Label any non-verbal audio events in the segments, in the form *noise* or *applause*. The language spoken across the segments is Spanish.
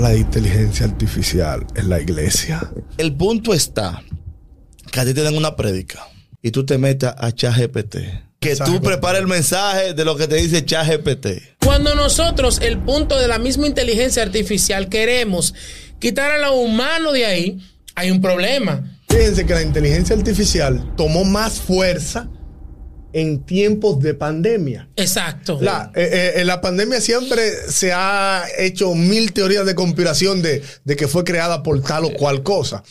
la inteligencia artificial en la iglesia? El punto está que a ti te dan una prédica y tú te metas a ChatGPT. Que tú prepares el mensaje de lo que te dice ChatGPT. Cuando nosotros, el punto de la misma inteligencia artificial, queremos quitar a lo humano de ahí, hay un problema. Fíjense que la inteligencia artificial tomó más fuerza en tiempos de pandemia. Exacto. La, eh, eh, en la pandemia siempre se ha hecho mil teorías de conspiración de, de que fue creada por tal o cual cosa.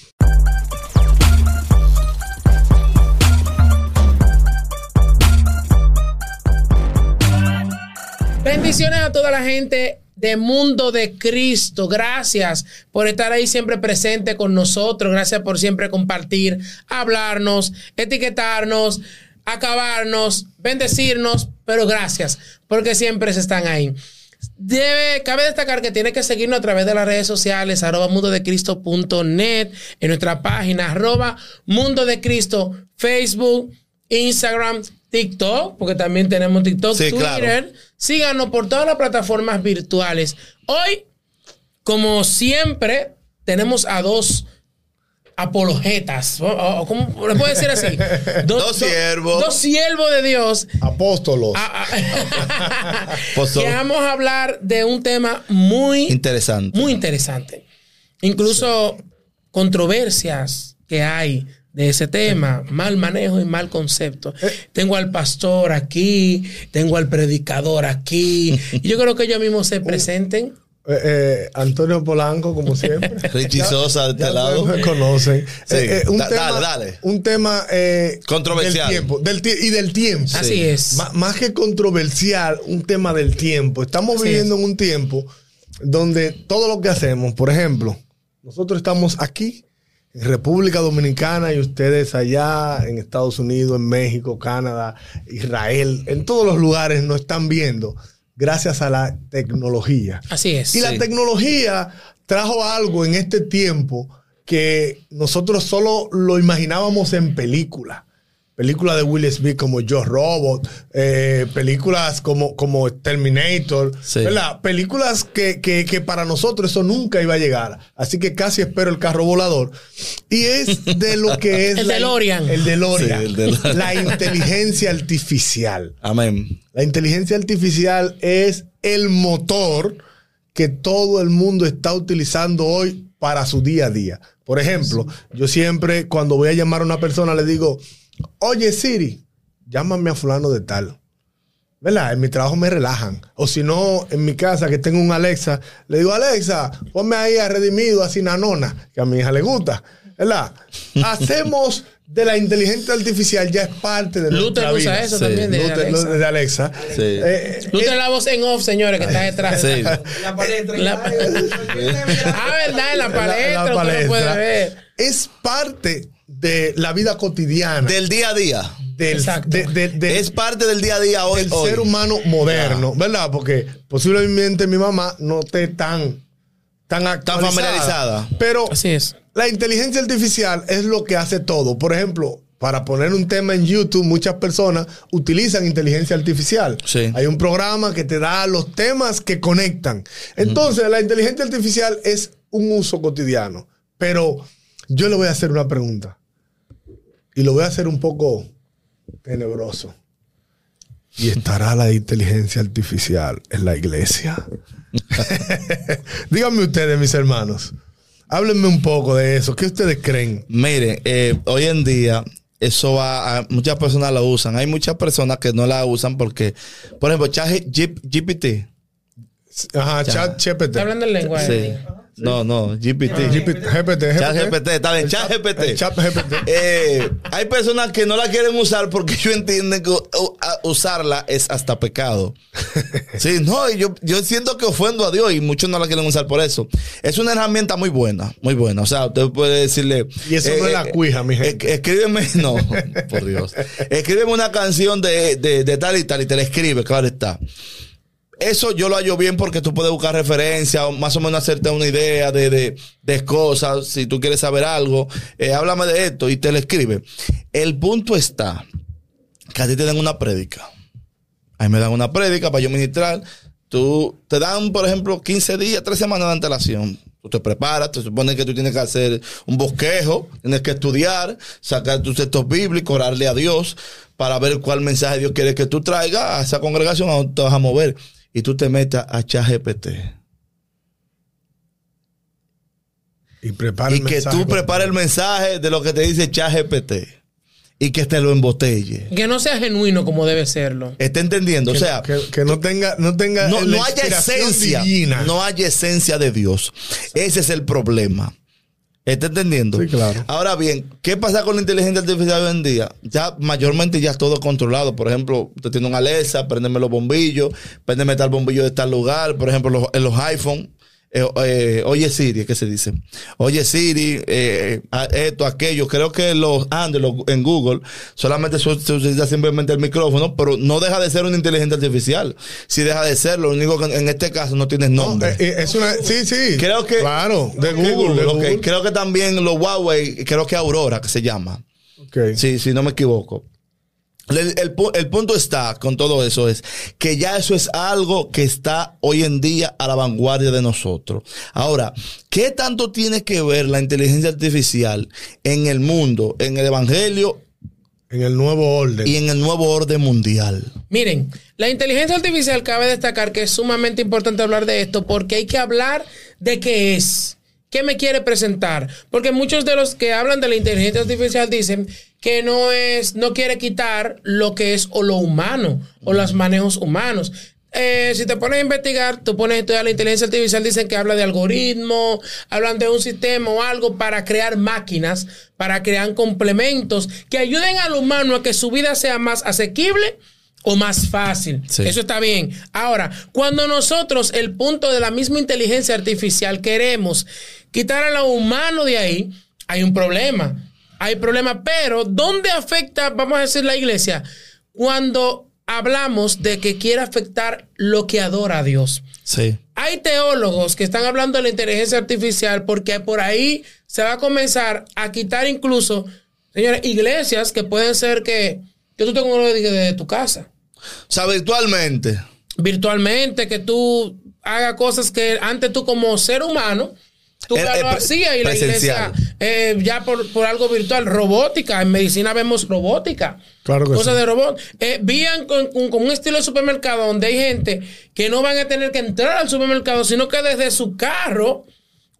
Bendiciones a toda la gente de Mundo de Cristo. Gracias por estar ahí siempre presente con nosotros. Gracias por siempre compartir, hablarnos, etiquetarnos, acabarnos, bendecirnos. Pero gracias porque siempre se están ahí. Debe, cabe destacar que tiene que seguirnos a través de las redes sociales, arroba mundodecristo.net, en nuestra página, arroba mundo de Cristo, Facebook, Instagram, TikTok, porque también tenemos TikTok, Sí, Twitter. claro. Síganos por todas las plataformas virtuales. Hoy, como siempre, tenemos a dos apologetas. o- ¿Cómo le puedo decir así? *laughs* Dos siervos. Dos siervos de Dios. Apóstolos. Ah, ah, *laughs* *laughs* que vamos a hablar de un tema muy Interesante. muy interesante. Incluso controversias que hay de ese tema, mal manejo y mal concepto. Tengo al pastor aquí, tengo al predicador aquí. Y yo creo que ellos mismos se presenten. Eh, eh, Antonio Polanco, como *laughs* siempre. Richie Sosa de este Ya lado. ustedes me conocen. Sí. Eh, eh, un Da- tema, dale, dale. Un tema eh, Controversial. Del tiempo, del y del tiempo. Así es. Más que controversial, un tema del tiempo. Estamos Así viviendo en un tiempo donde todo lo que hacemos, por ejemplo, nosotros estamos aquí en República Dominicana y ustedes allá en Estados Unidos, en México, Canadá, Israel, en todos los lugares nos están viendo gracias a la tecnología. Así es. Y la tecnología trajo algo en este tiempo que nosotros solo lo imaginábamos en películas. Películas de Will Smith como Yo Robot, eh, películas como, como Terminator, Sí. ¿verdad? Películas que, que- que para nosotros eso nunca iba a llegar. Así que casi espero el carro volador. Y es de lo que *laughs* es El la- DeLorean. El DeLorean. Sí, el DeLorean. La inteligencia artificial. Amén. La inteligencia artificial es el motor que todo el mundo está utilizando hoy para su día a día. Por ejemplo, yo siempre cuando voy a llamar a una persona le digo, oye Siri, llámame a fulano de tal. ¿Verdad? En mi trabajo me relajan. O si no, en mi casa que tengo un Alexa, le digo, Alexa, ponme ahí a Redimido, a Sinanona, que a mi hija le gusta. ¿Verdad? *laughs* Hacemos de la inteligencia artificial ya es parte de Luther nuestra usa vida. eso Sí. también de Luther- Alexa. de Alexa. Sí. Eh, Luther la voz en off, señores, que está detrás. Sí. La palestra. La- *laughs* Ah, verdad, en la la- palestra, la usted lo palestra puede ver. es parte de la vida cotidiana Del día a día. del, Exacto. de- de- de- Es parte del día a día hoy. del hoy. ser humano moderno, ¿verdad? Porque posiblemente mi mamá no esté tan tan actualizada, familiarizada. Pero Así es. la inteligencia artificial es lo que hace todo. Por ejemplo, para poner un tema en YouTube, muchas personas utilizan inteligencia artificial. Sí. Hay un programa que te da los temas que conectan. Entonces, la inteligencia artificial es un uso cotidiano. Pero yo le voy a hacer una pregunta. Y lo voy a hacer un poco tenebroso. ¿Y estará la inteligencia artificial en la iglesia? *laughs* Díganme ustedes, mis hermanos. Háblenme un poco de eso. ¿Qué ustedes creen? Miren, eh, hoy en día eso va a, muchas personas lo usan. Hay muchas personas que no la usan porque, por ejemplo, ChatGPT. Ajá, Ya. chat GPT. Está hablando el lenguaje. Sí. No, no, GPT. GPT, GPT, Chat GPT, está bien, chat GPT. chat GPT. Eh, hay personas que no la quieren usar porque *laughs* ellos entienden que usarla es hasta pecado. Sí, no, y yo, yo siento que ofendo a Dios y muchos no la quieren usar por eso. Es una herramienta muy buena, muy buena. O sea, usted puede decirle. eh, Y eso no es la cuija, mi gente. es- Escríbeme, *laughs* no, por Dios. Escríbeme una canción de, de, de tal y tal y te la escribe, claro está. Eso yo lo hallo bien porque tú puedes buscar referencias más o menos hacerte una idea de, de, de cosas. Si tú quieres saber algo, eh, háblame de esto y te lo escribe. El punto está que a ti te dan una prédica. A mí me dan una prédica para yo ministrar. Tú te dan, por ejemplo, 15 días, 3 semanas de antelación. Tú te preparas, te supone que tú tienes que hacer un bosquejo, tienes que estudiar, sacar tus textos bíblicos, orarle a Dios para ver cuál mensaje Dios quiere que tú traigas a esa congregación a donde te vas a mover. Y tú te metas a ChatGPT. Y, prepara Y el que mensaje tú prepares el mensaje de lo que te dice ChatGPT. Y que te lo embotelle. Que no sea genuino como debe serlo. ¿Está entendiendo? o sea, que, que no tenga, no tenga no, haya esencia. divina. No haya esencia de Dios. Ese es el problema. ¿Está entendiendo? Sí, claro. Ahora bien, ¿qué pasa con la inteligencia artificial hoy en día? Ya mayormente ya es todo controlado. Por ejemplo, usted tiene un Alexa, préndeme los bombillos, préndeme tal bombillo de tal lugar. Por ejemplo, los- en los iPhone. Eh, eh, oye Siri, ¿qué se dice? Oye Siri, eh, esto, aquello. Creo que los Android los- en Google solamente se, se utiliza simplemente el micrófono, pero no deja de ser una inteligencia artificial. Si deja de ser, lo único que en este caso no tienes No, nombre. es una, sí, sí. Creo que. Claro, de Google. de. Creo que también los Huawei, creo que Aurora, que se llama. Ok. Sí, si no me equivoco. El, el pu- el punto está con todo eso es que ya eso es algo que está hoy en día a la vanguardia de nosotros. Ahora, ¿qué tanto tiene que ver la inteligencia artificial en el mundo, en el evangelio En el nuevo orden. y en el nuevo orden mundial? Miren, la inteligencia artificial cabe destacar que es sumamente importante hablar de esto porque hay que hablar de qué es. ¿Qué me quiere presentar? Porque muchos de los que hablan de la inteligencia artificial dicen que no es, no quiere quitar lo que es o lo humano o los manejos humanos. Eh, si te pones a investigar, tú pones a estudiar la inteligencia artificial, dicen que habla de algoritmo, hablan de un sistema o algo para crear máquinas, para crear complementos que ayuden al humano a que su vida sea más asequible o más fácil. Sí. Eso está bien. Ahora, cuando nosotros, el punto de la misma inteligencia artificial, queremos quitar a lo humano de ahí, hay un problema. Hay problema, pero ¿dónde afecta, vamos a decir, la iglesia? Cuando hablamos de que quiere afectar lo que adora a Dios. Sí. Hay teólogos que están hablando de la inteligencia artificial porque por ahí se va a comenzar a quitar incluso, señores, iglesias que pueden ser que, que tú tengas uno de, de tu casa O sea, virtualmente. virtualmente, que tú hagas cosas que antes tú como ser humano, tú Eh, ya eh, lo hacías y la presencial. iglesia eh, ya por, por algo virtual, robótica, en medicina vemos robótica. Claro que Cosas sí. de robot. Eh, vían con, con- con un estilo de supermercado donde hay gente que no van a tener que entrar al supermercado, sino que desde su carro,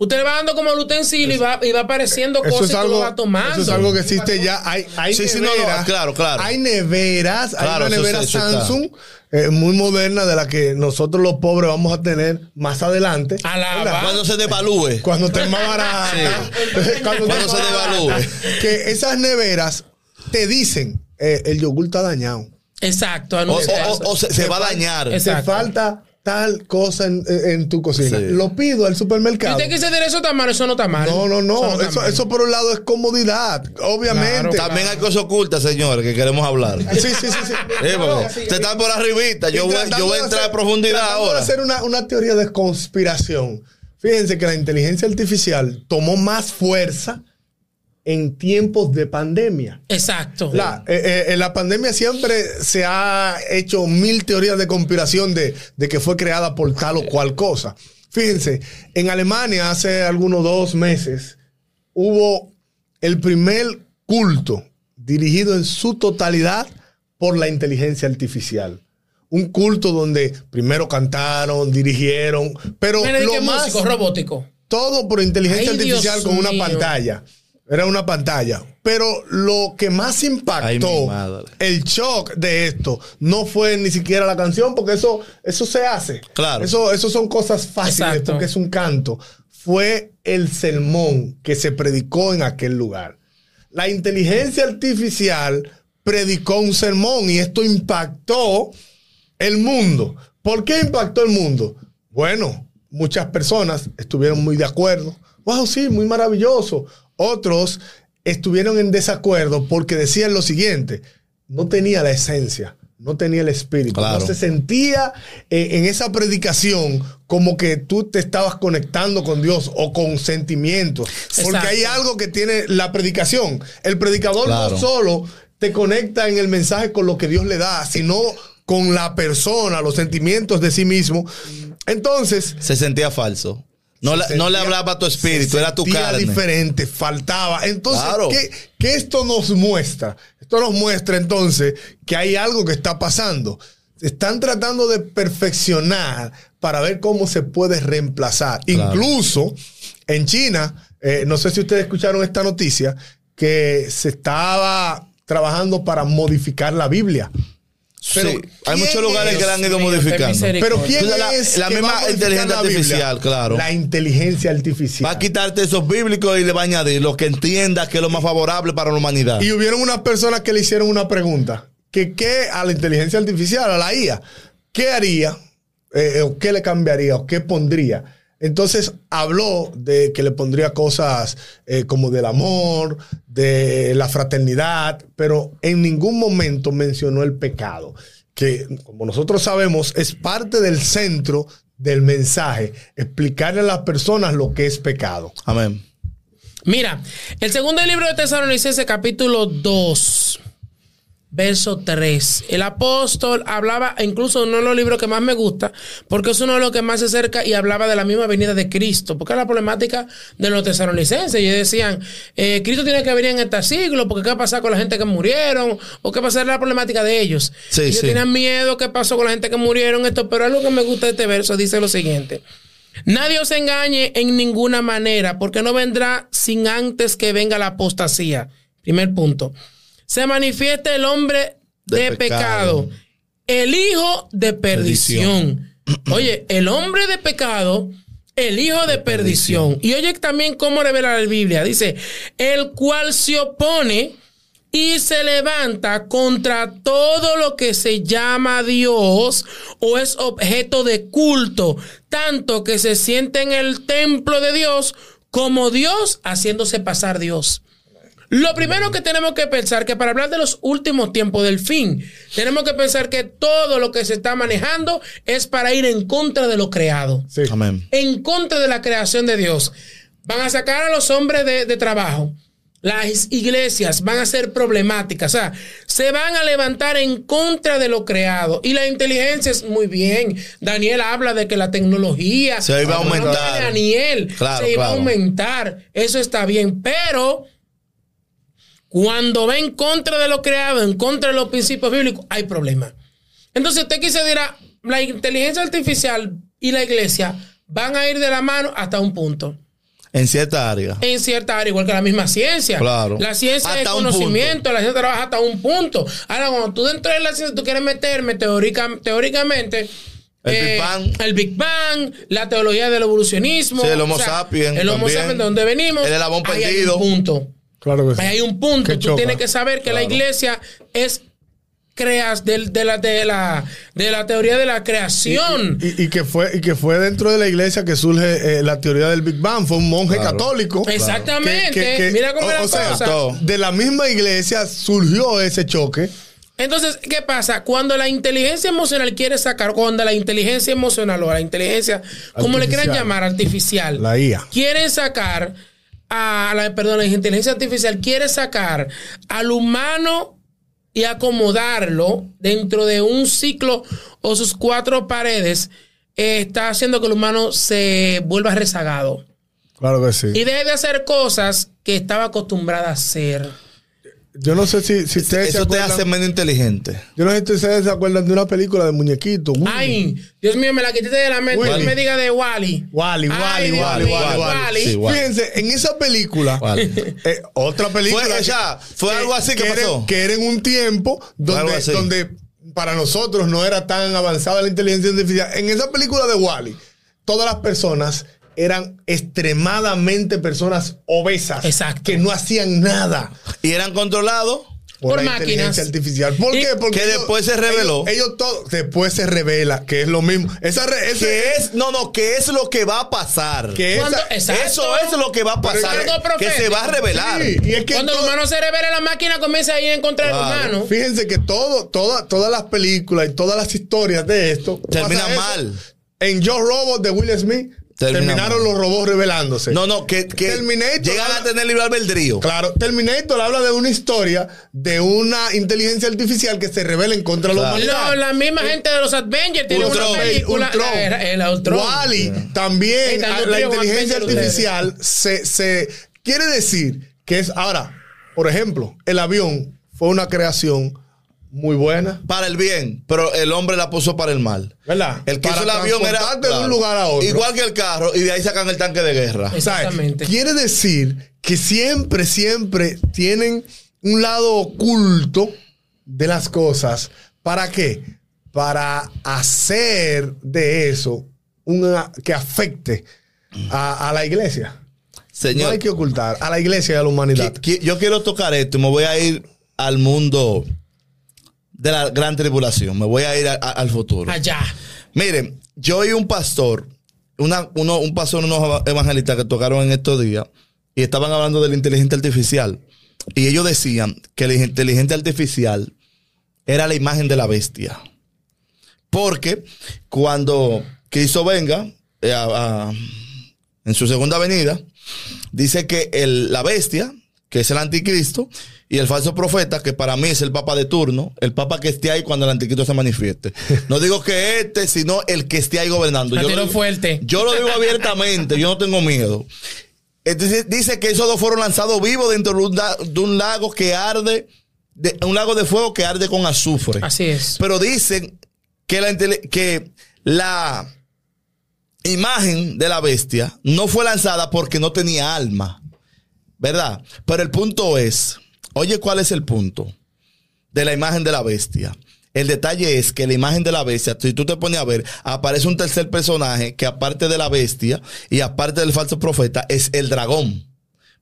usted le va dando como el utensilio y va, y va apareciendo Eso cosas es, y tú lo algo, va tomando. eso es algo que existe ya. Hay, hay Sí, sí, no, no, neveras. claro, claro. Hay neveras. Claro, hay una nevera sí. Samsung eh, muy moderna de la que nosotros los pobres vamos a tener más adelante. Alaba. ¿verdad? Cuando se devalúe. Cuando esté más barata. *laughs* Cuando, Cuando se devalúe. Que esas neveras te dicen, eh, el yogur está dañado. Exacto. O, o- o se, se va a dañar. Exacto. falta tal cosa en, en tu cocina. Sí. Lo pido al supermercado. usted quise decir eso está mal, eso no está mal. No, no, no. Eso, eso por un lado es comodidad, obviamente. Claro. También hay cosas ocultas, señores, que queremos hablar. Sí, sí, sí, sí. Eh, porque usted está por arribita. Yo Y voy, yo voy a entrar a profundidad tratando de ahora. hacer una, una teoría de conspiración. Fíjense que la inteligencia artificial tomó más fuerza en tiempos de pandemia. Exacto. La, eh, eh, en la pandemia siempre se ha hecho mil teorías de conspiración de, de que fue creada por tal o cual cosa. Fíjense, en Alemania hace algunos dos meses hubo el primer culto dirigido en su totalidad por la inteligencia artificial. Un culto donde primero cantaron, dirigieron, pero Mira, ¿de lo más músico robótico. todo por inteligencia Ay, artificial Dios con una pantalla. Era una pantalla. Pero lo que más impactó el shock de esto no fue ni siquiera la canción, porque eso, eso se hace. Claro. Eso, eso son cosas fáciles Exacto. porque es un canto. Fue el sermón que se predicó en aquel lugar. La inteligencia artificial predicó un sermón y esto impactó el mundo. ¿Por qué impactó el mundo? Bueno, muchas personas estuvieron muy de acuerdo. Wow, sí, muy maravilloso. Otros estuvieron en desacuerdo porque decían lo siguiente, no tenía la esencia, no tenía el espíritu, Claro. no se sentía eh, en esa predicación como que tú te estabas conectando con Dios o con sentimientos. Porque hay algo que tiene la predicación. El predicador Claro. no solo te conecta en el mensaje con lo que Dios le da, sino con la persona, los sentimientos de sí mismo. Entonces, Se sentía falso. No, no le hablaba a tu espíritu, se era tu carne. diferente, faltaba. Entonces, Claro. ¿qué, qué esto nos muestra? Esto nos muestra entonces que hay algo que está pasando. Están tratando de perfeccionar para ver cómo se puede reemplazar. Claro. Incluso en China, eh, no sé si ustedes escucharon esta noticia, que se estaba trabajando para modificar la Biblia. Pero, sí, hay ¿quién muchos lugares es? que la han ido modificando. Pero ¿quién Entonces, la- es la que misma va inteligencia artificial, claro. La inteligencia artificial. Va a quitarte esos bíblicos y le va a añadir lo que entienda que es lo más favorable para la humanidad. Y hubieron unas personas que le hicieron una pregunta. Que qué a la inteligencia artificial, a la IA, ¿qué haría? Eh, o qué le cambiaría? ¿O qué pondría? Entonces habló de que le pondría cosas eh, como del amor, de la fraternidad, pero en ningún momento mencionó el pecado, que como nosotros sabemos es parte del centro del mensaje, explicarle a las personas lo que es pecado. Amén. Mira, el segundo libro de Tesalonicenses, capítulo 2, verso 3. El apóstol hablaba, incluso uno de los libros que más me gusta, porque es uno de los que más se acerca y hablaba de la misma venida de Cristo, porque es la problemática de los tesalonicenses. Ellos decían, eh, Cristo tiene que venir en este siglo, porque qué va a pasar con la gente que murieron, o qué va a ser la problemática de ellos. Sí, ellos sí. tenían miedo, qué pasó con la gente que murieron, esto, pero algo que me gusta de este verso dice lo siguiente. Nadie os engañe en ninguna manera, porque no vendrá sin antes que venga la apostasía. Primer punto. Se manifiesta el hombre de, De pecado. pecado. el hijo de perdición. *clears throat* Oye, el hombre de pecado, el hijo de, perdición. Y oye también cómo revela la Biblia. Dice, el cual se opone y se levanta contra todo lo que se llama Dios o es objeto de culto, tanto que se siente en el templo de Dios como Dios haciéndose pasar Dios. Lo primero que tenemos que pensar que para hablar de los últimos tiempos del fin, tenemos que pensar que todo lo que se está manejando es para ir en contra de lo creado Sí. Amén. en contra de la creación de Dios. Van a sacar a los hombres de, de trabajo. Las iglesias van a ser problemáticas. O sea, se van a levantar en contra de lo creado. Y la inteligencia es muy bien. Daniel habla de que la tecnología Se iba a no, aumentar. Daniel, Claro, se iba a aumentar. Eso está bien. Pero cuando va en contra de lo creado, en contra de los principios bíblicos, hay problemas. Entonces usted quise dirá, la inteligencia artificial y la iglesia van a ir de la mano hasta un punto. En cierta área. En cierta área, igual que la misma ciencia. Claro. La ciencia Hasta es conocimiento, la ciencia trabaja hasta un punto. Ahora, cuando tú dentro de la ciencia tú quieres meterme teórica- teóricamente. El eh, Big Bang. El Big Bang, la teología del evolucionismo. Sí, el Homo sapiens El Homo también. sapiens, de donde venimos. El eslabón ahí hay perdido. un punto. Claro que sí. Ahí hay un punto. Que Tú choca. tienes que saber que la iglesia es creas de, la, de, la, de la teoría de la creación. Y, y que fue, y que fue dentro de la iglesia que surge eh, la teoría del Big Bang. Fue un monje Claro. católico. Exactamente. Que- que- que- Mira cómo o- es la o sea, cosa. todo. De la misma iglesia surgió ese choque. Entonces, ¿qué pasa? Cuando la inteligencia emocional quiere sacar, cuando la inteligencia emocional o la inteligencia, como le quieran Artificial. llamar, artificial, La IA. quiere sacar a la, perdón, la inteligencia artificial quiere sacar al humano y acomodarlo dentro de un ciclo o sus cuatro paredes, eh, está haciendo que el humano se vuelva rezagado Claro que sí. y deje de hacer cosas que estaba acostumbrada a hacer. Yo no sé si, si ustedes se Eso te acuerdan. hace menos inteligente. Yo no sé si ustedes se acuerdan de una película de muñequitos. Ay, Dios mío, me la quité de la mente. No me diga de Wally. Wally, Ay, Wally, Dios Wally, Wally, Wally. Sí, Wally. Fíjense, en esa película, Vale. eh, otra película. Fue, ya, fue algo así que, era- pasó. que era en un tiempo donde, donde para nosotros no era tan avanzada la inteligencia artificial. En esa película de Wally, todas las personas eran extremadamente personas obesas Exacto. que no hacían nada y eran controlados. Por la máquinas. inteligencia artificial. ¿Por Y- qué? Porque que ellos- después se reveló. Ellos, ellos todo después se revela que es lo mismo. Esa re- ese- Que es, no, no, que es lo que va a pasar. que esa-. Eso es lo que va a pasar. Algo Que se va a revelar. Sí, y es que Cuando el todo- humano se revela, la máquina comienza a ir en contra del Claro. humano. Fíjense que todo, toda- todas las películas y todas las historias de esto Terminan mal. En Yo Robot de Will Smith terminaron los robots revelándose. No, no, que, que Terminator llegan habla- a tener libre albedrío. Claro, Terminator habla de una historia de una inteligencia artificial que se revela en contra de la Claro. humanidad. No, la misma gente de los Avengers tiene Ultron, una película. Ultron. la- el Ultron. Wall-E también, la inteligencia artificial se, se quiere decir que es ahora, por ejemplo, el avión fue una creación muy buena, Para el bien, pero el hombre la puso para el mal. ¿verdad? El que Para hizo el avión era. de un lugar a otro. Igual que el carro, y de ahí sacan el tanque de guerra. O sea, Exactamente. quiere decir que siempre, siempre tienen un lado oculto de las cosas. ¿Para qué? Para hacer de eso una que afecte a, a la iglesia. No Señor, hay que ocultar a la iglesia y a la humanidad. qui- qui- yo quiero tocar esto y me voy a ir al mundo de la gran tribulación. Me voy a ir a- a- al futuro. Allá. Miren, yo oí un pastor, una, uno, un pastor, unos evangelistas que tocaron en estos días y estaban hablando de la inteligencia artificial. Y ellos decían que la inteligencia artificial era la imagen de la bestia. Porque cuando Cristo venga eh, a- en su segunda venida, dice que el- la bestia, que es el anticristo, y el falso profeta, que para mí es el papa de turno, el papa que esté ahí cuando el anticristo se manifieste. No digo que este, sino el que esté ahí gobernando. *laughs* Yo lo, digo- fuerte. yo lo digo abiertamente, yo no tengo miedo. Entonces, dice que esos dos fueron lanzados vivos dentro de un, lago que arde, de, un lago de fuego que arde con azufre. Así es. Pero dicen que la, que la imagen de la bestia no fue lanzada porque no tenía alma. ¿Verdad? Pero el punto es, oye, ¿cuál es el punto de la imagen de la bestia? El detalle es que la imagen de la bestia, si tú te pones a ver, aparece un tercer personaje que aparte de la bestia y aparte del falso profeta, es el dragón.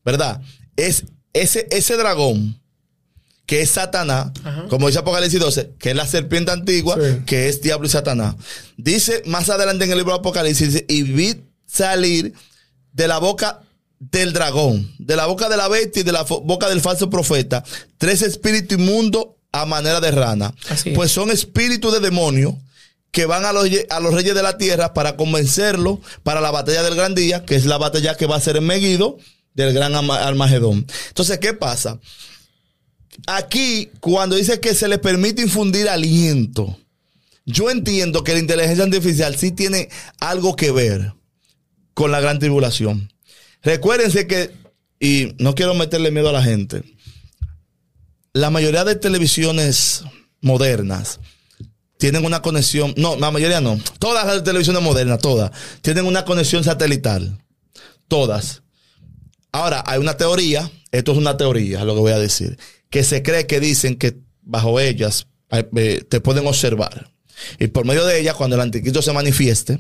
¿Verdad? Es ese, ese dragón que es Satanás, Ajá. como dice Apocalipsis 12, que es la serpiente antigua, Sí. que es diablo y Satanás. Dice más adelante en el libro de Apocalipsis, dice, y vi salir de la boca del dragón, de la boca de la bestia y de la boca del falso profeta, tres espíritus inmundos a manera de rana. Así. Pues son espíritus de demonio que van a los, ye- a los reyes de la tierra para convencerlos para la batalla del gran día, que es la batalla que va a ser en Megiddo del gran Armagedón. Entonces, ¿qué pasa? Aquí, cuando dice que se le permite infundir aliento, yo entiendo que la inteligencia artificial sí tiene algo que ver con la gran tribulación. Recuérdense que, y no quiero meterle miedo a la gente, la mayoría de televisiones modernas tienen una conexión, no, la mayoría no, todas las televisiones modernas, todas, tienen una conexión satelital. Todas. Ahora, hay una teoría, esto es una teoría, lo que voy a decir, que se cree que dicen que bajo ellas eh, eh, te pueden observar. Y por medio de ellas, cuando el anticristo se manifieste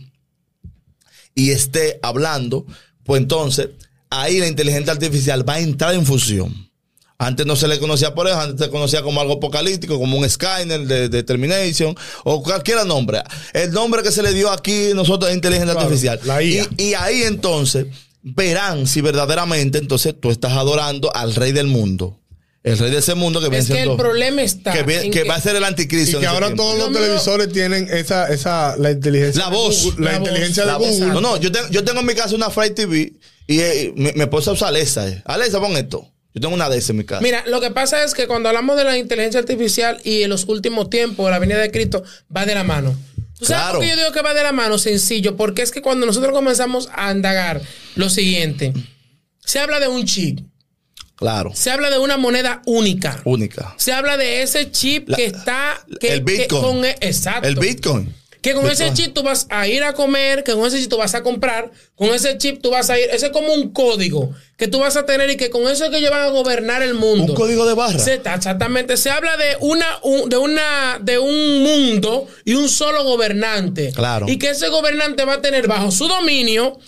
y esté hablando, pues entonces ahí la inteligencia artificial va a entrar en fusión. Antes no se le conocía por eso, antes se conocía como algo apocalíptico, como un Skynet de, de Termination o cualquier nombre. El nombre que se le dio aquí nosotros es inteligencia Claro, artificial. la IA. Y, y ahí entonces verán si verdaderamente entonces tú estás adorando al rey del mundo. El rey de ese mundo que viene Es que el problema está. que, viene- en que va a ser el Y anticristo. en que ahora tiempo. todos los No, no, no. televisores tienen esa, esa, la inteligencia. La voz. Google, la, La inteligencia voz, de la voz. No, no, yo, tengo- yo tengo en mi casa una Fry TV y eh, mi, mi esposa usa Alexa. eh. Alexa, pon esto. Yo tengo una de esas en mi casa. Mira, lo que pasa es que cuando hablamos de la inteligencia artificial y en los últimos tiempos, la venida de Cristo va de la mano. ¿Tú sabes Claro. por qué yo digo que va de la mano? Sencillo, porque es que cuando nosotros comenzamos a indagar lo siguiente, se habla de un chip, Claro. se habla de una moneda única, Única. se habla de ese chip La- que está... Que, el que Bitcoin. con e- exacto. El Bitcoin. Que con ese chip tú vas a ir a comer, que con ese chip tú vas a comprar, con ese chip tú vas a ir. Ese es como un código que tú vas a tener y que con eso es que ellos van a gobernar el mundo. Un código de barra. Se- exactamente. Se habla de una, un- de una, de un mundo y un solo gobernante. Claro. Y que ese gobernante va a tener bajo su dominio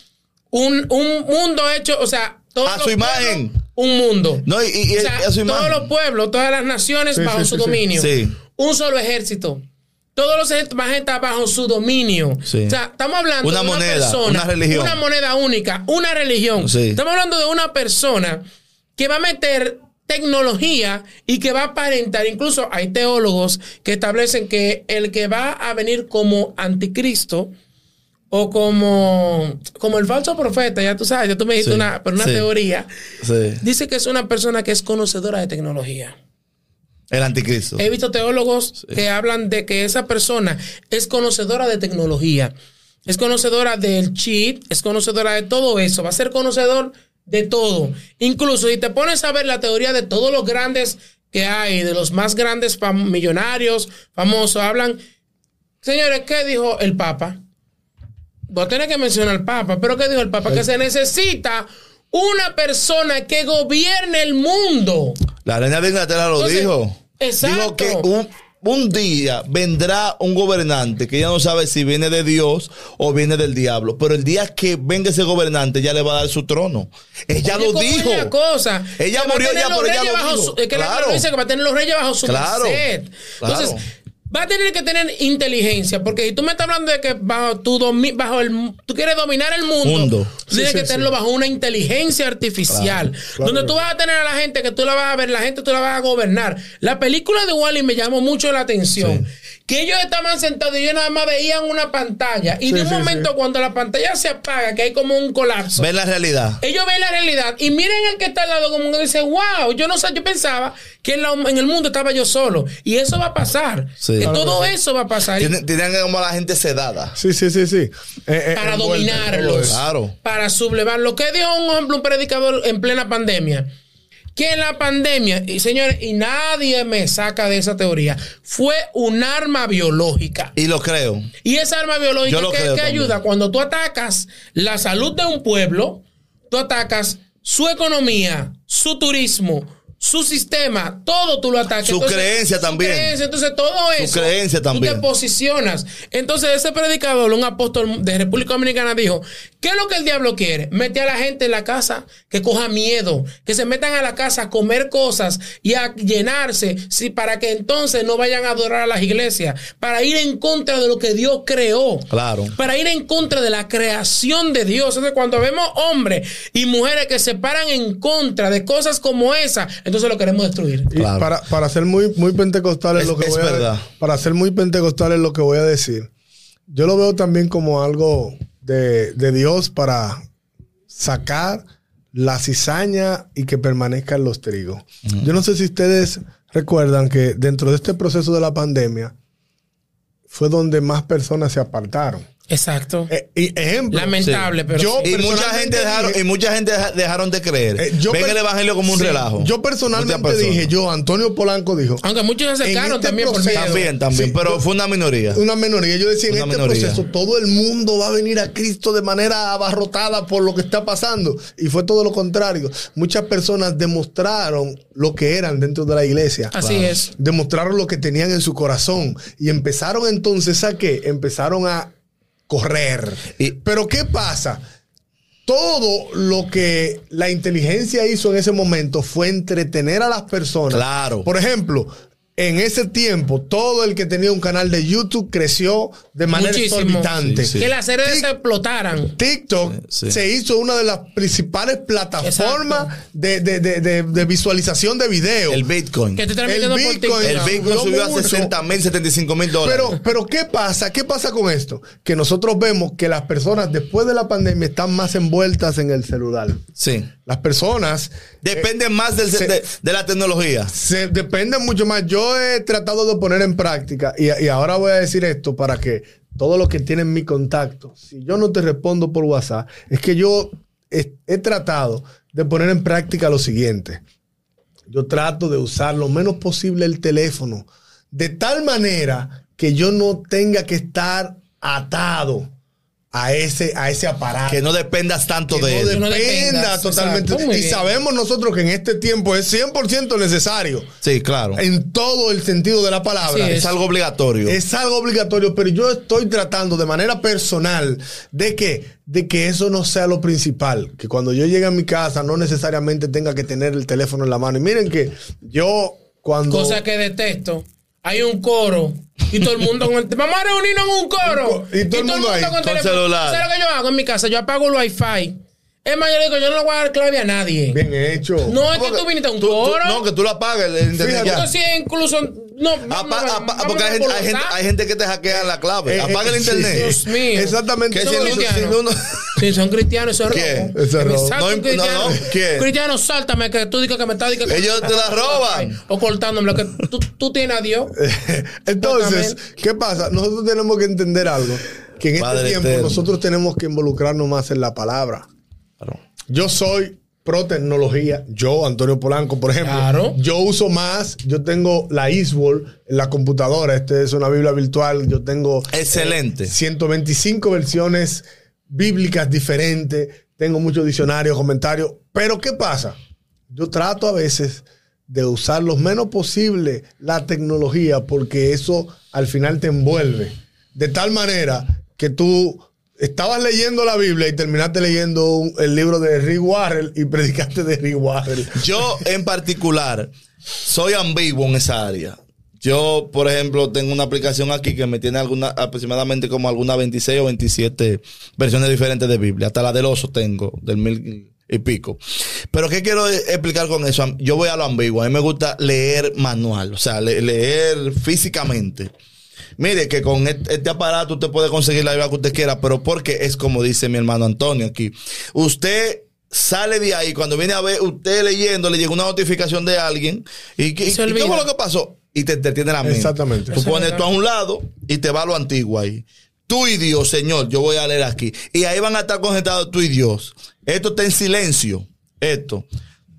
un, un mundo hecho, o sea, todos A su imagen. Un mundo. No, y, y- O sea, y a su todos los pueblos, todas las naciones Sí, bajo sí, su sí, dominio. Sí. Un solo ejército. Todos los ejércitos van a estar bajo su dominio. Sí. O sea, estamos hablando Una de una moneda, persona, una religión. una moneda única, una religión. Sí. Estamos hablando de una persona que va a meter tecnología y que va a aparentar. Incluso hay teólogos que establecen que el que va a venir como anticristo o como, como el falso profeta, ya tú sabes, ya tú me dijiste Sí, una, pero una sí. teoría. Sí. Dice que es una persona que es conocedora de tecnología. El anticristo. He visto teólogos que hablan de que esa persona es conocedora de tecnología, es conocedora del chip, es conocedora de todo eso, va a ser conocedor de todo. Incluso si te pones a ver la teoría de todos los grandes que hay, de los más grandes fam- millonarios, famosos, hablan, señores, ¿qué dijo el Papa? Voy a tener que mencionar al Papa, pero ¿qué dijo el Papa? Que se necesita una persona que gobierne el mundo. La reina de Inglaterra lo Entonces, dijo. exacto. Dijo que un, un día vendrá un gobernante que ya no sabe si viene de Dios o viene del diablo. Pero el día que venga ese gobernante ya le va a dar su trono. Ella Oye, lo ¿cómo dijo. la cosa? Ella murió ya, pero ella lo bajo dijo. su- es que la Claro. Biblia dice que va a tener los reyes bajo su Claro. merced. Entonces, Claro. Va a tener que tener inteligencia, porque si tú me estás hablando de que bajo tu domi- bajo el tú quieres dominar el mundo, Mundo. tú tienes Sí, que tenerlo sí. bajo una inteligencia artificial, claro. donde tú vas a tener a la gente que tú la vas a ver, la gente tú la vas a gobernar. La película de Wally me llamó mucho la atención. Que ellos estaban sentados y ellos nada más veían una pantalla. Y Sí, de un sí, momento, sí. cuando la pantalla se apaga, que hay como un colapso. Ven la realidad. Ellos ven la realidad y miren al que está al lado como que dice, wow, yo no sé, yo pensaba que en, la- en el mundo estaba yo solo. Y eso va a pasar. Sí. Que Claro todo eso va a pasar. Y Tienen, tienen como a la gente sedada. Sí, sí, sí, sí. Eh, eh, para dominarlos. Claro. Para sublevar. Lo que dijo un ejemplo, un predicador en plena pandemia. Que en la pandemia, y señores, y nadie me saca de esa teoría, fue un arma biológica. Y lo creo. Y esa arma biológica que, que ayuda cuando tú atacas la salud de un pueblo, tú atacas su economía, su turismo, su sistema, todo tú lo atacas. Su creencia también. creencia, entonces todo Su eso. creencia también. Tú te posicionas. Entonces ese predicador, un apóstol de República Dominicana dijo, ¿qué es lo que el diablo quiere? Mete a la gente en la casa que coja miedo, que se metan a la casa a comer cosas y a llenarse, sí, para que entonces no vayan a adorar a las iglesias, para ir en contra de lo que Dios creó Claro. para ir en contra de la creación de Dios. Entonces, cuando vemos hombres y mujeres que se paran en contra de cosas como esa, entonces lo queremos destruir. Y Claro. para, para ser muy, muy pentecostal es Es- lo que es voy a para ser muy pentecostal es lo que voy a decir. Yo lo veo también como algo de, de Dios para sacar la cizaña y que permanezcan los trigos. Yo no sé si ustedes recuerdan que dentro de este proceso de la pandemia fue donde más personas se apartaron. Exacto. Eh, y ejemplo, Lamentable, sí. pero Yo-. Y mucha gente dejaron, dije- y mucha gente deja- dejaron de creer. Eh, yo Ven el evangelio como un Sí, relajo. Yo personalmente dije, yo, Antonio Polanco dijo, aunque muchos se acercaron este también por proceso- miedo. También, también. Sí, pero yo- fue una minoría. una minoría. Yo decía, en este minoría. proceso todo el mundo va a venir a Cristo de manera abarrotada por lo que está pasando. Y fue todo lo contrario. Muchas personas demostraron lo que eran dentro de la iglesia. Así es. Demostraron lo que tenían en su corazón. Y empezaron entonces a qué? Empezaron a correr. Y- Pero ¿qué pasa? Todo lo que la inteligencia hizo en ese momento fue entretener a las personas. Claro. Por ejemplo, en ese tiempo, todo el que tenía un canal de YouTube creció de manera Muchísimo. exorbitante. Sí, sí. Que las series Tic- se explotaran. TikTok Sí, sí. se hizo una de las principales plataformas de, de- de- de- de visualización de video. El Bitcoin. Que te El Bitcoin. El Bitcoin Subió a mucho. 60 mil, 75 mil dólares. Pero, pero ¿qué pasa? ¿Qué pasa con esto? Que nosotros vemos que las personas después de la pandemia están más envueltas en el celular. sí. Las personas Depende más del- se- de, de la tecnología. se dependen mucho más. Yo he tratado de poner en práctica y, ahora voy a decir esto para que todos los que tienen mi contacto, si yo no te respondo por WhatsApp, es que yo he tratado de poner en práctica lo siguiente. Yo trato de usar lo menos posible el teléfono de tal manera que yo no tenga que estar atado a ese, a ese aparato Que no dependas tanto que de no él. Que no dependa dependas, totalmente. Y bien. sabemos nosotros que en este tiempo es 100% necesario Sí, claro. en todo el sentido de la palabra. Así Es algo obligatorio. Es algo obligatorio, pero yo estoy tratando de manera personal de que, de que eso no sea lo principal. Que cuando yo llegue a mi casa no necesariamente tenga que tener el teléfono en la mano. Y miren que yo cuando... Cosa que detesto. Hay un coro y todo el mundo con el Vamos a reunirnos en un coro. Y todo el mundo ahí, con con celular. ¿Sabes lo que yo hago en mi casa? Yo apago el wifi Es más, yo le digo, yo no le voy a dar clave a nadie. Bien hecho. No es que tú viniste a un coro. no, que tú lo apagues el internet Fíjate. ya. Entonces, incluso. No, porque hay gente, hay, por gente, WhatsApp. hay gente que te hackea la clave. Eh, Apaga el internet. Dios mío. Exactamente. Si son cristianos, eso es ¿Quién? robo. Eso es Que me robo. salte No, no, ¿quién? Cristiano, sáltame, que tú digas que me estás diciendo que Ellos te la *laughs* roban. O cortándome, que tú, tú tienes a Dios. *laughs* Entonces. ¿qué pasa? Nosotros tenemos que entender algo. Que en Padre este tiempo eterno. nosotros tenemos que involucrarnos más en la palabra. Yo soy pro tecnología. Yo, Antonio Polanco, por ejemplo. Claro. Yo uso más. Yo tengo la Eastwall en la computadora. Este es una Biblia virtual. Yo tengo Excelente. 125 versiones bíblicas diferentes. Tengo muchos diccionarios, comentarios. Pero ¿qué pasa? Yo trato a veces de usar lo menos posible la tecnología porque eso al final te envuelve. De tal manera que tú estabas leyendo la Biblia y terminaste leyendo el libro de Rick Warren y predicaste de Rick Warren. Yo, en particular, soy ambiguo en esa área. Yo, por ejemplo, tengo una aplicación aquí que me tiene alguna, aproximadamente como algunas 26 o 27 versiones diferentes de Biblia. Hasta la del oso tengo, del mil y pico. Pero, ¿qué quiero explicar con eso? Yo voy a lo ambiguo. A mí me gusta leer manual, o sea, le- leer físicamente. Mire que con este aparato usted puede conseguir la Biblia que usted quiera, pero porque es como dice mi hermano Antonio aquí. Usted sale de ahí, cuando viene a ver usted leyendo, le llega una notificación de alguien y, que- Y se y ¿qué fue lo que pasó? Y te entretiene la mente. Exactamente. Tú pones tú a un lado y te va a lo antiguo ahí. Tú y Dios, Señor, yo voy a leer aquí. Y ahí van a estar concentrados tú y Dios. Esto está en silencio. Esto.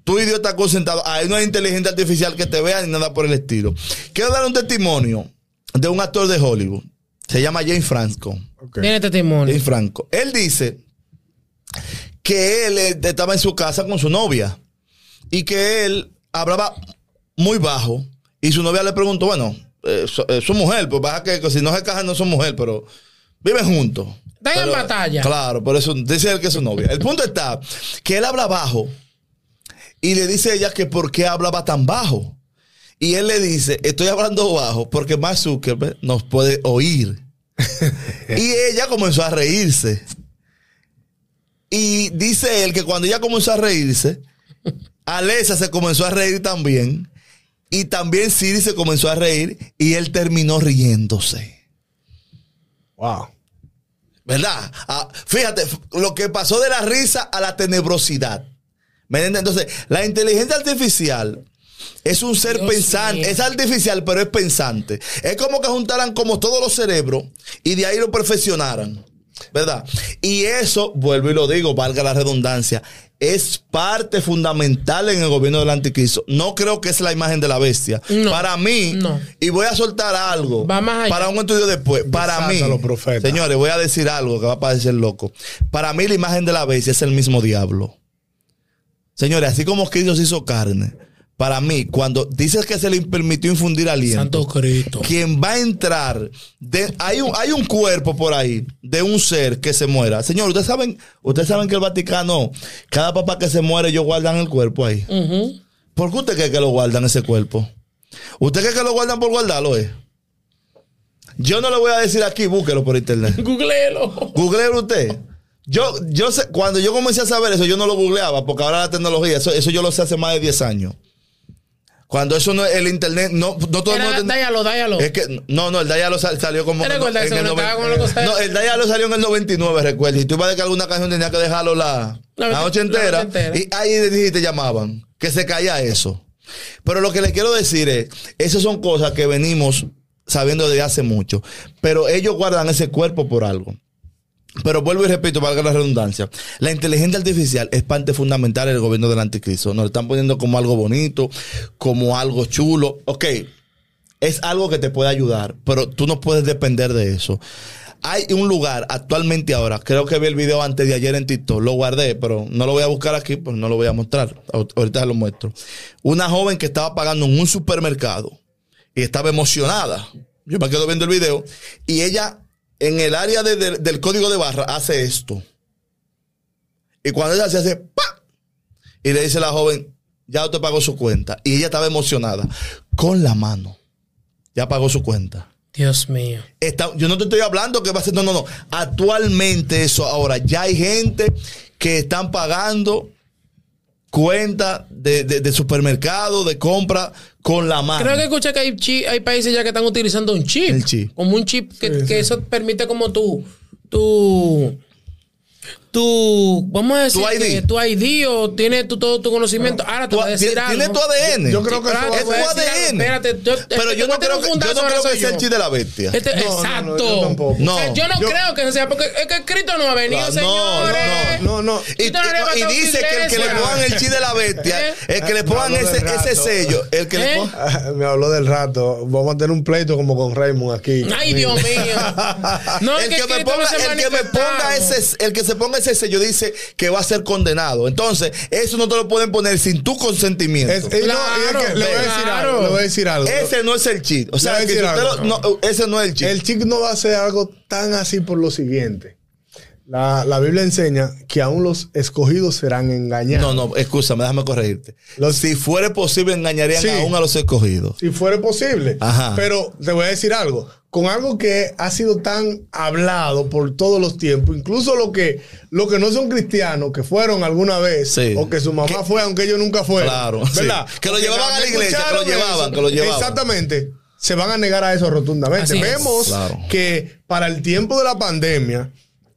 Tú y Dios están concentrados. Ahí no hay inteligencia artificial que te vea ni nada por el estilo. Quiero dar un testimonio de un actor de Hollywood. Se llama James Franco. Tiene testimonio. James Franco. Él dice que él eh, estaba en su casa con su novia y que él hablaba muy bajo y su novia le preguntó, bueno, eh, su, eh, su mujer, pues baja que, que si no se casan no son mujer, pero viven juntos. Están en batalla. Claro, por eso dice él que es su novia. El punto está que él habla bajo y le dice a ella que por qué hablaba tan bajo. Y él le dice, estoy hablando bajo porque Mark Zuckerberg nos puede oír. *laughs* y ella comenzó a reírse. Y dice él que cuando ella comenzó a reírse, Alesa se comenzó a reír también. Y también Siri se comenzó a reír y él terminó riéndose. Wow. ¿Verdad? Ah, fíjate, lo que pasó de la risa a la tenebrosidad. ¿Me entiendes? Entonces, la inteligencia artificial es un ser Dios pensante. mío. Es artificial, pero es pensante. Es como que juntaran como todos los cerebros y de ahí lo perfeccionaran. ¿Verdad? Y eso, vuelvo y lo digo, valga la redundancia, es parte fundamental en el gobierno del anticristo. No creo que es la imagen de la bestia. No. Para mí, No. y voy a soltar algo Va más allá. para un estudio después. Para mí, señores, voy a decir algo que va a parecer loco. Para mí, la imagen de la bestia es el mismo diablo. Señores, así como Cristo se hizo carne, para mí, cuando dices que se le permitió infundir aliento, Santo Cristo. quien va a entrar, de, hay, un, hay un cuerpo por ahí de un ser que se muera. Señor, ustedes saben, ustedes saben que el Vaticano, cada papá que se muere, ellos guardan el cuerpo ahí. ¿Por qué usted cree que lo guardan ese cuerpo? ¿Usted cree que lo guardan por guardarlo? Eh? Yo no le voy a decir aquí, búsquelo por internet. *laughs* Googleelo. Googleelo usted. Yo, yo sé, cuando yo comencé a saber eso, yo no lo googleaba, porque ahora la tecnología, eso, eso yo lo sé hace más de 10 años. Cuando eso no el internet, no, no todo el Era- mundo. Dáyalo, dáyalo. Es que, no, no, el sal- salió como. ¿Te recuerdas en el la cosa? No, el Dialo salió en el 99, recuerda. Y tú ibas a que alguna canción tenía que dejarlo la, La la noche- entera. entera. Y ahí te llamaban. Que se caía eso. Pero lo que les quiero decir es: esas son cosas que venimos sabiendo desde hace mucho. Pero ellos guardan ese cuerpo por algo. Pero vuelvo y repito, valga la redundancia. La inteligencia artificial es parte fundamental del gobierno del anticristo. Nos lo están poniendo como algo bonito, como algo chulo. Ok, es algo que te puede ayudar, pero tú no puedes depender de eso. Hay un lugar actualmente ahora, creo que vi el video antes de ayer en TikTok, lo guardé, pero no lo voy a buscar aquí, pues no lo voy a mostrar. Ahor- Ahorita lo muestro. Una joven que estaba pagando en un supermercado y estaba emocionada. Yo me quedo viendo el video y ella en el área de- de- del código de barra hace esto. Y cuando ella se hace ¡pa! y le dice a la joven, ya usted pagó su cuenta. Y ella estaba emocionada con la mano. Ya pagó su cuenta. Dios mío. Está- yo no te estoy hablando que va a ser. No, no, no. Actualmente eso. Ahora, ya hay gente que están pagando cuenta de, de- de supermercado, de compra con la mano. Creo que escuché que hay, chi- hay países ya que están utilizando un chip. El chip. Como un chip que, Sí, que sí. eso permite como tu, tu, tu, vamos a decir, Tu ID. que tu ID o tiene tu, todo tu conocimiento. Ahora te Tú- voy a decir tiene, algo. tiene tu ADN. Yo creo que Claro, es tu. ADN. Espérate, yo- Pero el yo no creo que, yo no creo que soy sea el chiste de la bestia. Este- No, no, no, exacto. yo tampoco. No. O sea, yo no Yo- creo que sea porque es que Cristo no ha venido, No, señores. no, no. No vas y- y dice que el que le pongan el chi de la bestia, ¿Eh? el que le pongan ese, sello, el que le ¿Eh? pongan. *laughs* Ah, Me habló del rato. Vamos a tener un pleito como con Raymond aquí. Ay, Dios mío. *laughs* No, el que, me ponga, no se el que me ponga manifestado. ese, el que se ponga ese sello dice que va a ser condenado. Entonces, eso no te lo pueden poner sin tu consentimiento. Es- y no, y es Claro, que le voy a decir claro. algo. Le voy a decir algo. ese no es el cheat. O sea, que si usted lo- no, ese no es el cheat. El chic no va a hacer algo tan así por lo siguiente. La, la Biblia enseña que aún los escogidos serán engañados. no, no, escúchame, déjame corregirte. Los- si fuera posible, engañarían Sí. aún a los escogidos. Si fuera posible. Ajá. Pero te voy a decir algo. Con algo que ha sido tan hablado por todos los tiempos, incluso los que, lo que no son cristianos, que fueron alguna vez, Sí. o que su mamá fue, aunque ellos nunca fueron. Claro, ¿Verdad? sí. Que lo llevaban a la iglesia, que lo llevaban, eso. que lo llevaban. Exactamente. Se van a negar a eso rotundamente. Así es. Vemos Claro. que para el tiempo de la pandemia,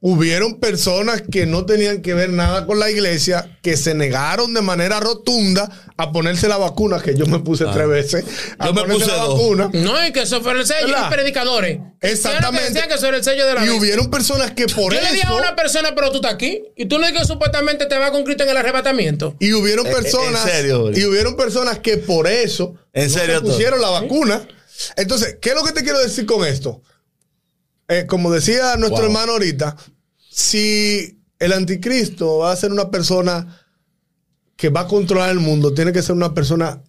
hubieron personas que no tenían que ver nada con la iglesia, que se negaron de manera rotunda a ponerse la vacuna, que yo me puse tres veces. A Yo me puse la dos. vacuna. No, y que eso fue el sello. ¿Verdad? Y predicadores. Exactamente. Que decían que eso era el sello de la Y hubieron personas que por Yo le dije a eso. una persona, pero tú estás aquí. Y tú le dices que supuestamente te va con Cristo en el arrebatamiento. Y hubieron Eh, eh, personas. en serio, y hubieron personas que por eso. En no serio, se pusieron la vacuna. Entonces, ¿qué es lo que te quiero decir con esto? Eh, como decía nuestro Wow. hermano ahorita, si el anticristo va a ser una persona que va a controlar el mundo, tiene que ser una persona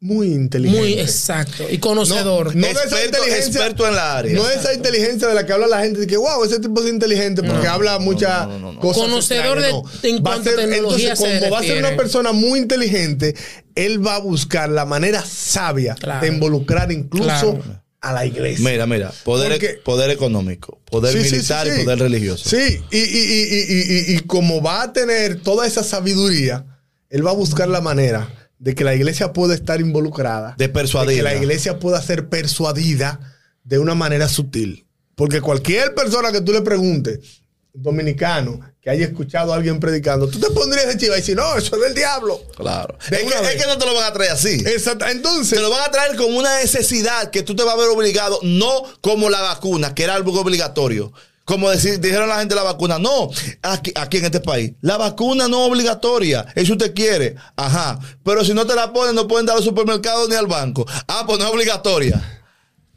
muy inteligente. Muy exacto. Y conocedor. No de esa inteligencia. experto en la área. No esa inteligencia de la que habla la gente, de que wow, ese tipo es inteligente porque habla muchas no, no, no. cosas. Conocedor de- en Va a cuanto a ser- tecnología Entonces, se como va a ser una persona muy inteligente, él va a buscar la manera sabia Claro. de involucrar incluso Claro. A la iglesia. Mira, mira, poder, Porque- poder económico, poder Sí, sí, sí, militar sí. y poder religioso. Sí, y, y- y- y- y- y como va a tener toda esa sabiduría, él va a buscar la manera de que la iglesia pueda estar involucrada. De persuadirla. que la iglesia pueda ser persuadida de una manera sutil. Porque cualquier persona que tú le preguntes, dominicano, que haya escuchado a alguien predicando, tú te pondrías de chiva y decir, no, eso es del diablo. Claro. Es que, es que no te lo van a traer así. Exacto. Entonces, Te lo van a traer como una necesidad que tú te vas a ver obligado, no como la vacuna, que era algo obligatorio. Como decir, dijeron la gente la vacuna. No, aquí, aquí en este país. La vacuna no es obligatoria. Eso usted quiere. Ajá. Pero si no te la ponen, no pueden dar al supermercado ni al banco. Ah, pues no es obligatoria.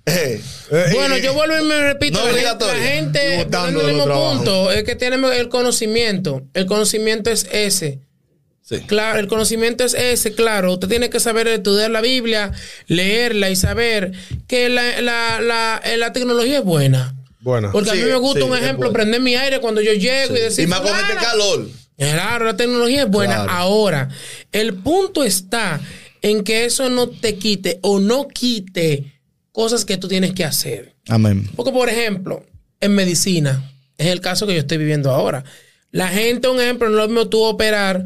Eh, eh, Bueno, eh, yo vuelvo y me repito, No la gente, la gente los mismo punto, es que tenemos el conocimiento. El conocimiento es ese. sí. Claro, el conocimiento es ese, claro. Usted tiene que saber estudiar la Biblia, leerla y saber que la, la, la, eh, la tecnología es buena. Bueno. Porque a mí me gusta sí, un ejemplo, prender mi aire cuando yo llego y decir. y más con este calor. Claro, la tecnología es buena. Claro. Ahora, el punto está en que eso no te quite o no quite cosas que tú tienes que hacer. Amén. Porque, por ejemplo, en medicina, es el caso que yo estoy viviendo ahora. La gente, un ejemplo, no es lo mismo tú operar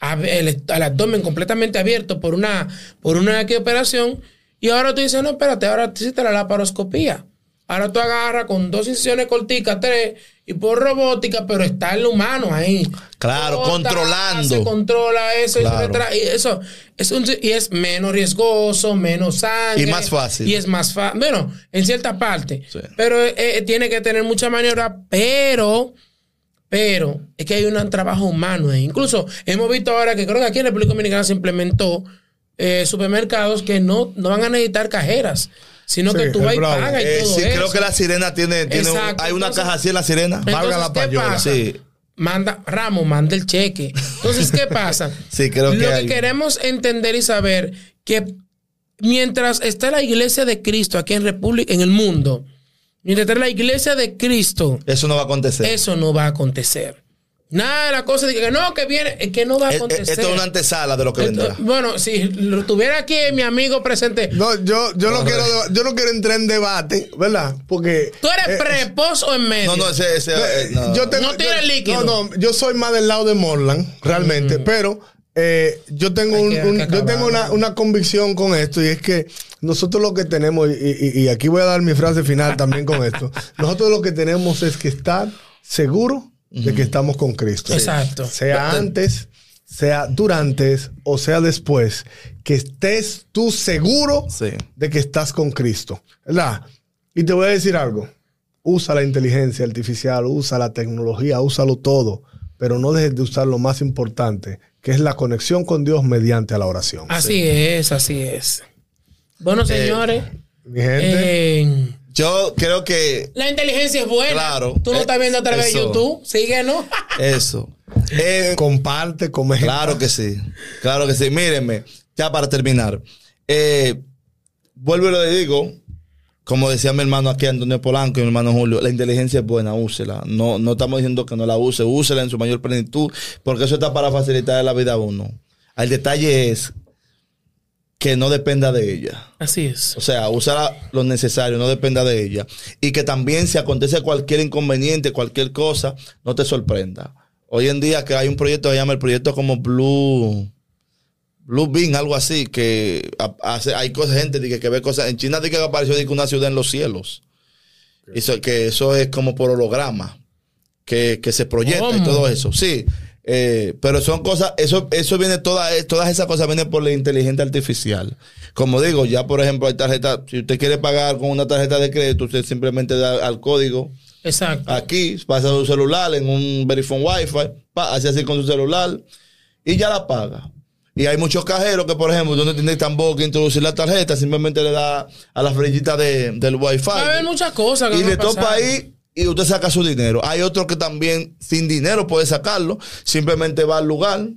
el, al abdomen completamente abierto por una, por una aquí operación y ahora tú dices, no, espérate, ahora tú hiciste la laparoscopía. Ahora tú agarras con dos incisiones corticas, tres, y por robótica, pero está el humano ahí. Claro, Corta, controlando. Se controla eso, y se eso es un- y es menos riesgoso, menos sangre. Y más fácil. Y es más fácil. Bueno, en cierta parte. Sí. Pero eh, eh, tiene que tener mucha maniobra, pero, pero es que hay un trabajo humano ahí. Incluso hemos visto ahora que creo que aquí en República Dominicana se implementó eh, supermercados que no, no van a necesitar cajeras, sino Sí, que tú vas y pagas y Eh, todo sí, eso. creo que la sirena tiene, tiene un- hay una Entonces- caja así en la sirena. Valga la ¿qué payola. Sí. Manda, Ramos, manda el cheque. Entonces, ¿qué pasa? *laughs* Sí, creo que Lo que hay. queremos entender y saber que mientras está la iglesia de Cristo aquí en República, en el mundo, mientras está la iglesia de Cristo, Eso no va a acontecer. eso no va a acontecer. Nada de la cosa de que no, que viene, que no va a Eh, eh, acontecer. Esto es una antesala de lo que Esto- vendrá. bueno, si lo tuviera aquí mi amigo presente, No, yo, yo no quiero yo no quiero entrar en debate, ¿verdad? Porque ¿tú eres eh, pre, post o en medio? No, no, ese, ese, eh, no. yo tengo, No tira yo- el líquido. No, no, yo soy más del lado de Morland, realmente, pero eh, yo tengo, un- que- hay un- que yo tengo una, una convicción con esto y es que nosotros lo que tenemos, y, y- y aquí voy a dar mi frase final también con esto, *laughs* nosotros lo que tenemos es que estar seguros de que estamos con Cristo. Exacto. Sea antes, sea durante o sea después, que estés tú seguro Sí. de que estás con Cristo. ¿Verdad? Y te voy a decir algo. Usa la inteligencia artificial, usa la tecnología, úsalo todo, pero no dejes de usar lo más importante, que es la conexión con Dios mediante la oración. Así es, así es. Bueno, señores, Mi gente, eh, Yo creo que la inteligencia es buena. Claro. Tú no Eh, estás viendo a través de. YouTube. Síguenos. *laughs* eso. Eh, comparte, come. Claro que sí. Claro que sí. Mírenme, ya para terminar. Eh, vuelvo y lo digo, como decía mi hermano aquí, Antonio Polanco y mi hermano Julio, la inteligencia es buena, úsela. No, no estamos diciendo que no la use, úsela en su mayor plenitud, porque eso está para facilitar la vida a uno. El detalle es que no dependa de ella. Así es. O sea, usar lo necesario, no dependa de ella. Y que también si acontece cualquier inconveniente, cualquier cosa, no te sorprenda. Hoy en día que hay un proyecto que se llama el proyecto como Blue, Blue Bean, algo así, que hace, hay cosas, gente que, que ve cosas. En China dice que apareció dice, una ciudad en los cielos. Eso, que eso es como por holograma, que, que se proyecta y todo eso. Sí. Eh, pero son cosas, eso, eso viene, toda, todas esas cosas vienen por la inteligencia artificial. Como digo, ya por ejemplo hay tarjeta, si usted quiere pagar con una tarjeta de crédito, usted simplemente da al código Exacto. aquí, pasa su celular en un Verifone Wi-Fi, pa, hace así con su celular y ya la paga. Y hay muchos cajeros que, por ejemplo, donde tiene tampoco que introducir la tarjeta, simplemente le da a la frillita de, del Wi-Fi. Va a haber muchas cosas que y le topa ahí y usted saca su dinero. Hay otro que también sin dinero puede sacarlo, simplemente va al lugar,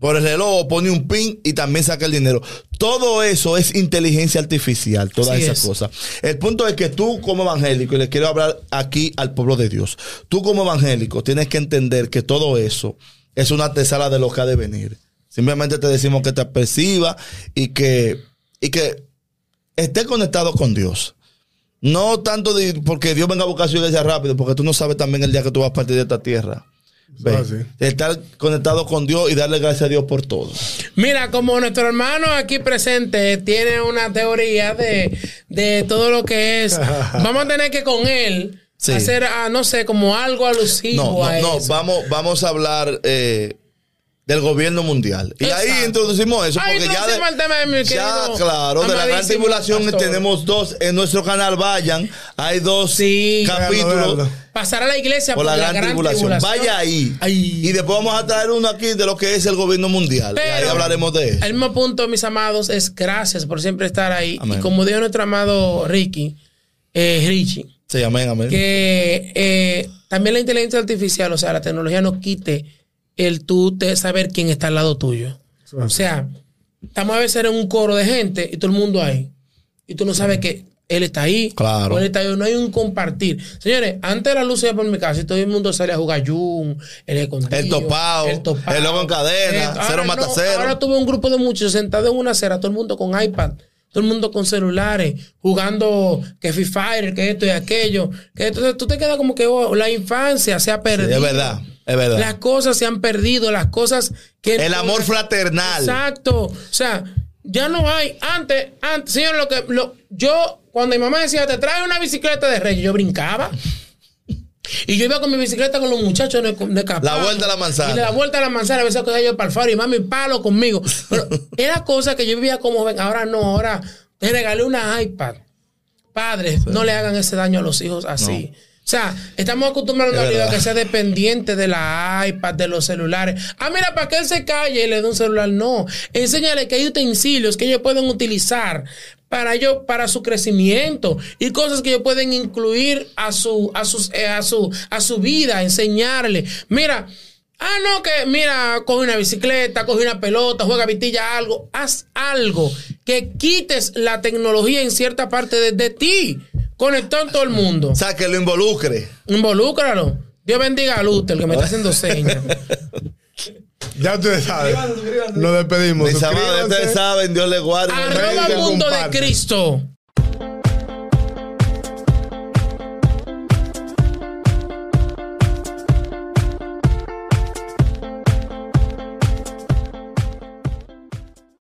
por el reloj, pone un pin y también saca el dinero. Todo eso es inteligencia artificial, todas Así esas es. cosas. El punto es que tú como evangélico, y le quiero hablar aquí al pueblo de Dios, tú como evangélico tienes que entender que todo eso es una antesala de lo que ha de venir. Simplemente te decimos que te perciba y que, y que esté conectado con Dios. No tanto de- porque Dios venga a buscar su iglesia rápido, porque tú no sabes también el día que tú vas a partir de esta tierra. Ve, Ah, sí. Estar conectado con Dios y darle gracias a Dios por todo. Mira, como nuestro hermano aquí presente tiene una teoría de, de todo lo que es, *laughs* vamos a tener que con él Sí. hacer, ah, no sé, como algo alusivo No, a no, no, eso. vamos, vamos a hablar eh, del gobierno mundial. Y ahí introducimos eso, Ahí porque ya, de, introducimos el tema de mi ya querido, claro, de la gran tribulación pastor. tenemos dos en nuestro canal, vayan, hay dos Sí. capítulos. Véanlo, véanlo. Pasar a la iglesia Por la, gran, tribulación. Vaya ahí. Ay. Y después vamos a traer uno aquí de lo que es el gobierno mundial. y ahí hablaremos de eso. El mismo punto, mis amados, es gracias por siempre estar ahí. Amén. Y como dijo nuestro amado Ricky, eh, Richie, Sí, amén, amén. que eh, también la inteligencia artificial, o sea, la tecnología no quite el tú de saber quién está al lado tuyo. O sea, estamos a veces en un coro de gente y todo el mundo ahí. Y tú no sabes que él está ahí. Claro. o él está ahí. No hay un compartir. Señores, antes la luz iba por mi casa y todo el mundo salía a jugar Jun, el escondido. El topao, el loco en cadena, Esto. cero Ahora mata no, cero. Ahora tuve un grupo de muchos sentados en una acera, todo el mundo con iPad. Todo el mundo con celulares, jugando que Free Fire, que esto y aquello. Que entonces tú te quedas como que oh, la infancia se ha Sí, perdido. es verdad, es verdad. Las cosas se han perdido, las cosas que. el amor fraternal. Exacto. O sea, ya no hay. Antes, antes, señor, lo que. Lo, yo, cuando mi mamá decía, te trae una bicicleta de reyes, yo brincaba. Y yo iba con mi bicicleta con los muchachos de, de. La vuelta a la manzana. Y de la vuelta a la manzana, a veces cogía yo para el faro y mami, palo conmigo. Pero *laughs* era cosa que yo vivía como ven. Ahora no, ahora te regalé una iPad. Padres, no le hagan ese daño a los hijos así. O sea, estamos acostumbrados Es a una vida verdad. que sea dependiente de la iPad, de los celulares. Ah, mira, para que él se calle y le dé un celular. No. Enséñale que hay utensilios que ellos pueden utilizar para ellos, para su crecimiento y cosas que ellos pueden incluir a su, a sus, eh, a su, a su vida, enseñarle. Mira, ah, no, que mira, coge una bicicleta, coge una pelota, juega vitilla, algo. Haz algo que quites la tecnología en cierta parte de, de ti. Conectó en todo el mundo. O sea, que lo involucre. Involúcralo. Dios bendiga a Luther, que me está haciendo señas. *laughs* Ya ustedes saben. Suscríbanse, suscríbanse. Nos despedimos. Mis amados, ustedes saben, Dios les guarde. Arroba Mundo de. Cristo.